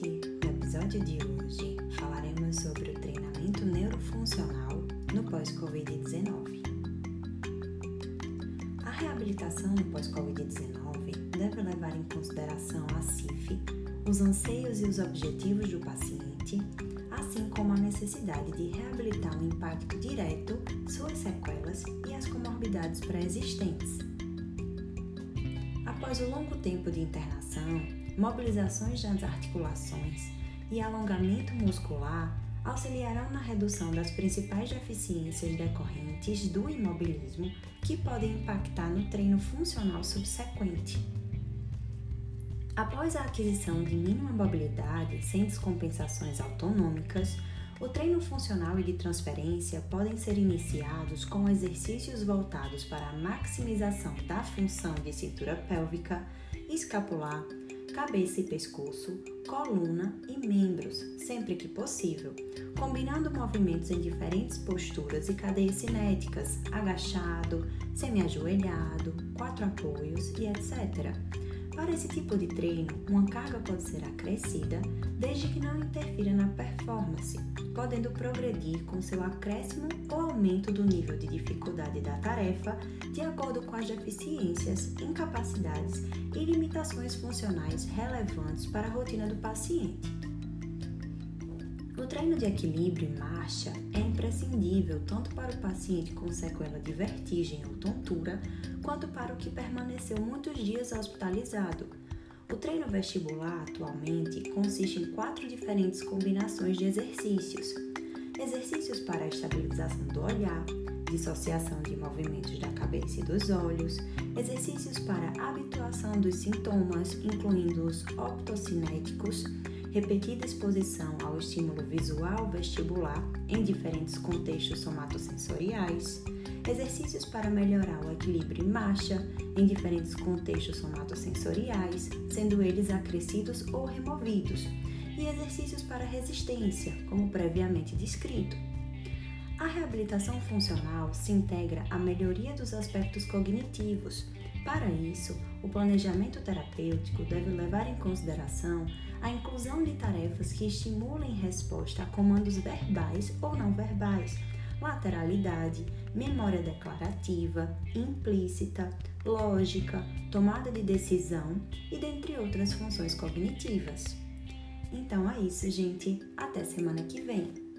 que, no episódio de hoje, falaremos sobre o treinamento neurofuncional no pós-Covid-19. A reabilitação no pós-Covid-19 deve levar em consideração a CIF, os anseios e os objetivos do paciente, assim como a necessidade de reabilitar o impacto direto, suas sequelas e as comorbidades pré-existentes. Após o longo tempo de internação, mobilizações das articulações e alongamento muscular auxiliarão na redução das principais deficiências decorrentes do imobilismo que podem impactar no treino funcional subsequente. Após a aquisição de mínima mobilidade sem descompensações autonômicas, o treino funcional e de transferência podem ser iniciados com exercícios voltados para a maximização da função de cintura pélvica, escapular, cabeça e pescoço, coluna e membros, sempre que possível, combinando movimentos em diferentes posturas e cadeias cinéticas, agachado, semi-ajoelhado, quatro apoios e etc. Para esse tipo de treino, uma carga pode ser acrescida desde que não interfira na performance, podendo progredir com seu acréscimo ou aumento do nível de dificuldade da tarefa de acordo com as deficiências, incapacidades e limitações funcionais relevantes para a rotina do paciente. O treino de equilíbrio e marcha é imprescindível tanto para o paciente com sequela de vertigem ou tontura, quanto para o que permaneceu muitos dias hospitalizado. O treino vestibular atualmente consiste em quatro diferentes combinações de exercícios: exercícios para a estabilização do olhar, dissociação de movimentos da cabeça e dos olhos, exercícios para habituação dos sintomas, incluindo os optocinéticos repetida exposição ao estímulo visual vestibular em diferentes contextos somatosensoriais, exercícios para melhorar o equilíbrio e marcha em diferentes contextos somatosensoriais, sendo eles acrescidos ou removidos, e exercícios para resistência, como previamente descrito. A reabilitação funcional se integra à melhoria dos aspectos cognitivos. Para isso, o planejamento terapêutico deve levar em consideração a inclusão de tarefas que estimulem resposta a comandos verbais ou não verbais, lateralidade, memória declarativa, implícita, lógica, tomada de decisão e dentre outras funções cognitivas. Então é isso, gente. Até semana que vem.